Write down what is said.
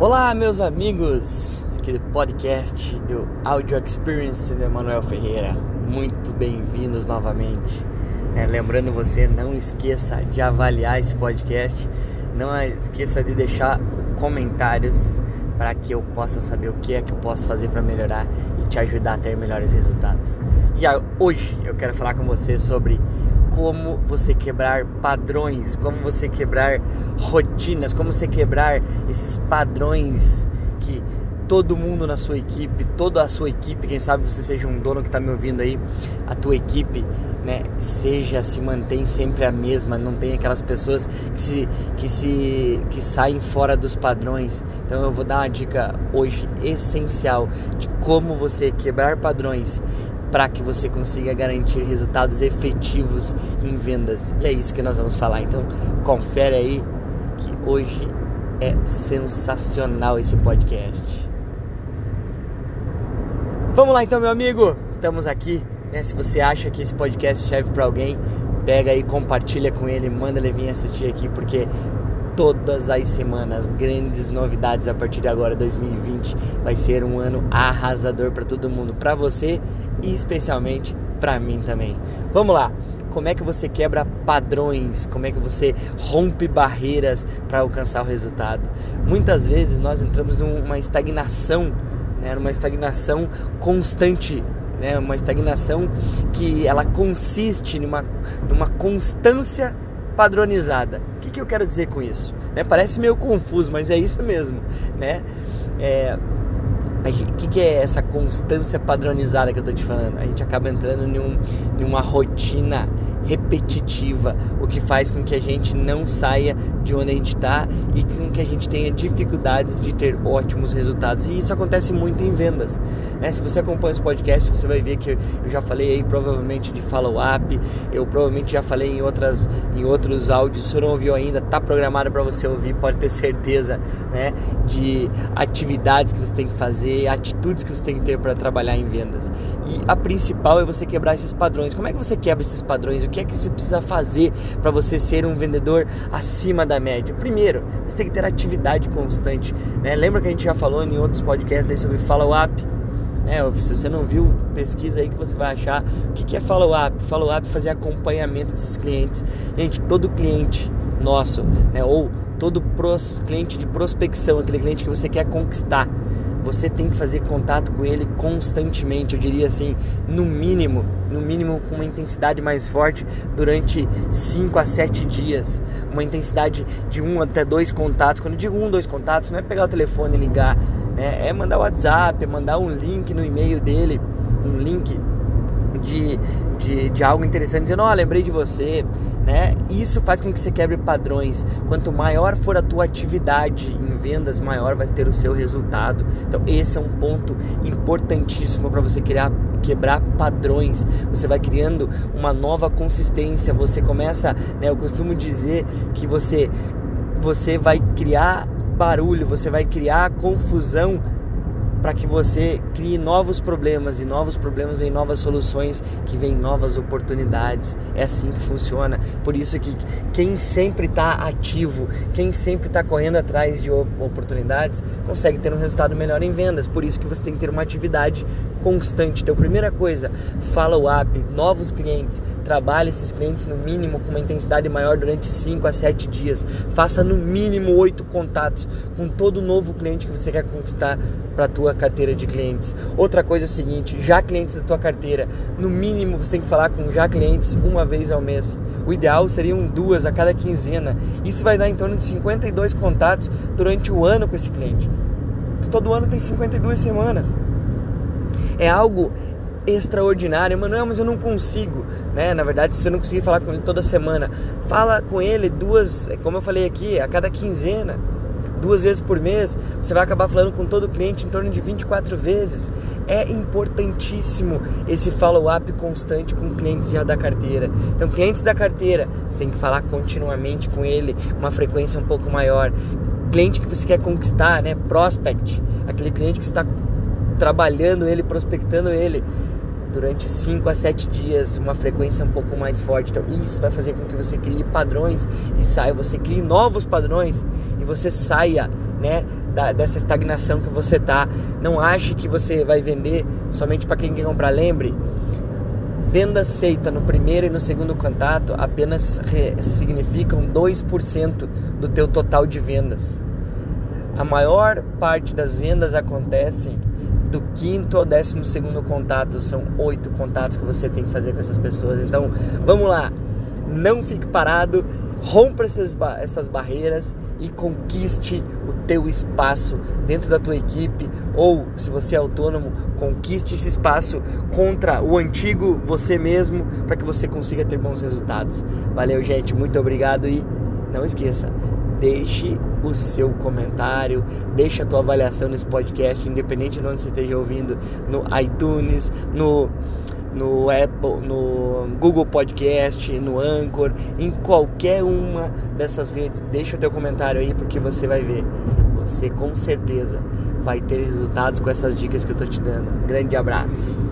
Olá, meus amigos, aqui do podcast do Audio Experience do Emanuel Ferreira. Muito bem-vindos novamente. É, lembrando você, não esqueça de avaliar esse podcast, não esqueça de deixar comentários para que eu possa saber o que é que eu posso fazer para melhorar e te ajudar a ter melhores resultados. E hoje eu quero falar com você sobre como você quebrar padrões, como você quebrar rotinas, como você quebrar esses padrões que todo mundo na sua equipe, toda a sua equipe, quem sabe você seja um dono que está me ouvindo aí, a tua equipe, né, seja se mantém sempre a mesma, não tem aquelas pessoas que se que se que saem fora dos padrões. Então eu vou dar uma dica hoje essencial de como você quebrar padrões para que você consiga garantir resultados efetivos em vendas. E é isso que nós vamos falar. Então, confere aí que hoje é sensacional esse podcast. Vamos lá então, meu amigo. Estamos aqui, né? Se você acha que esse podcast serve para alguém, pega aí, compartilha com ele, manda ele vir assistir aqui porque todas as semanas. Grandes novidades a partir de agora, 2020 vai ser um ano arrasador para todo mundo, para você e especialmente para mim também. Vamos lá. Como é que você quebra padrões? Como é que você rompe barreiras para alcançar o resultado? Muitas vezes nós entramos numa estagnação, né, numa estagnação constante né, uma estagnação que ela consiste numa, numa constância padronizada. O que, que eu quero dizer com isso? Né? Parece meio confuso, mas é isso mesmo. Né? É, o que, que, é essa constância padronizada que eu tô te falando? A gente acaba entrando em, um, em uma rotina repetitiva, o que faz com que a gente não saia de onde a gente está e com que a gente tenha dificuldades de ter ótimos resultados. E isso acontece muito em vendas. Né? Se você acompanha esse podcast, você vai ver que eu já falei aí provavelmente de follow-up, eu provavelmente já falei em, outras, em outros áudios, se você não ouviu ainda, tá programado para você ouvir, pode ter certeza né? de atividades que você tem que fazer, atitudes que você tem que ter para trabalhar em vendas. E a principal é você quebrar esses padrões. Como é que você quebra esses padrões? O que é que você precisa fazer para você ser um vendedor acima da média? Primeiro, você tem que ter atividade constante. Né? Lembra que a gente já falou em outros podcasts aí sobre follow-up? É, se você não viu, pesquisa aí que você vai achar. O que é follow-up? Follow-up é fazer acompanhamento desses clientes. Gente, todo cliente nosso, né, ou todo pros, cliente de prospecção, aquele cliente que você quer conquistar, você tem que fazer contato com ele constantemente, eu diria assim, no mínimo, no mínimo com uma intensidade mais forte durante 5 a 7 dias, uma intensidade de um até dois contatos. Quando eu digo um, dois contatos, não é pegar o telefone e ligar, né? é mandar o WhatsApp, é mandar um link no e-mail dele, um link de, de, de, algo interessante, dizendo, ó, oh, lembrei de você, né? Isso faz com que você quebre padrões. Quanto maior for a tua atividade em vendas, maior vai ter o seu resultado. Então, esse é um ponto importantíssimo para você criar quebrar padrões, você vai criando uma nova consistência, você começa, né, eu costumo dizer que você você vai criar barulho, você vai criar confusão para que você crie novos problemas e novos problemas vêm novas soluções, que vêm novas oportunidades. É assim que funciona. Por isso que quem sempre está ativo, quem sempre está correndo atrás de oportunidades, consegue ter um resultado melhor em vendas. Por isso que você tem que ter uma atividade constante. Então, primeira coisa, follow-up, novos clientes. Trabalhe esses clientes no mínimo com uma intensidade maior durante 5 a 7 dias. Faça no mínimo 8 contatos com todo novo cliente que você quer conquistar para a tua carteira de clientes. Outra coisa é o seguinte, já clientes da tua carteira, no mínimo você tem que falar com já clientes uma vez ao mês. O ideal seriam duas a cada quinzena. Isso vai dar em torno de 52 contatos durante o ano com esse cliente. Porque todo ano tem 52 semanas. É algo extraordinário. Manuel, mas eu não consigo, né? Na verdade, se eu não conseguir falar com ele toda semana, fala com ele duas, como eu falei aqui, a cada quinzena duas vezes por mês, você vai acabar falando com todo cliente em torno de 24 vezes. É importantíssimo esse follow-up constante com clientes já da carteira. Então, clientes da carteira, você tem que falar continuamente com ele, uma frequência um pouco maior. Cliente que você quer conquistar, né? Prospect, aquele cliente que está trabalhando ele, prospectando ele durante 5 a 7 dias, uma frequência um pouco mais forte. Então, isso vai fazer com que você crie padrões e saia, você crie novos padrões e você saia né, da, dessa estagnação que você tá. Não ache que você vai vender somente para quem quer comprar. Lembre, vendas feitas no primeiro e no segundo contato apenas significam 2% do teu total de vendas. A maior parte das vendas acontecem do quinto ao décimo segundo contato. São oito contatos que você tem que fazer com essas pessoas. Então, vamos lá. Não fique parado rompa essas, essas barreiras e conquiste o teu espaço dentro da tua equipe ou se você é autônomo, conquiste esse espaço contra o antigo você mesmo para que você consiga ter bons resultados. Valeu, gente, muito obrigado e não esqueça, deixe o seu comentário, deixe a tua avaliação nesse podcast, independente de onde você esteja ouvindo, no iTunes, no no Apple, no Google Podcast, no Anchor, em qualquer uma dessas redes. Deixa o teu comentário aí porque você vai ver. Você com certeza vai ter resultados com essas dicas que eu tô te dando. grande abraço.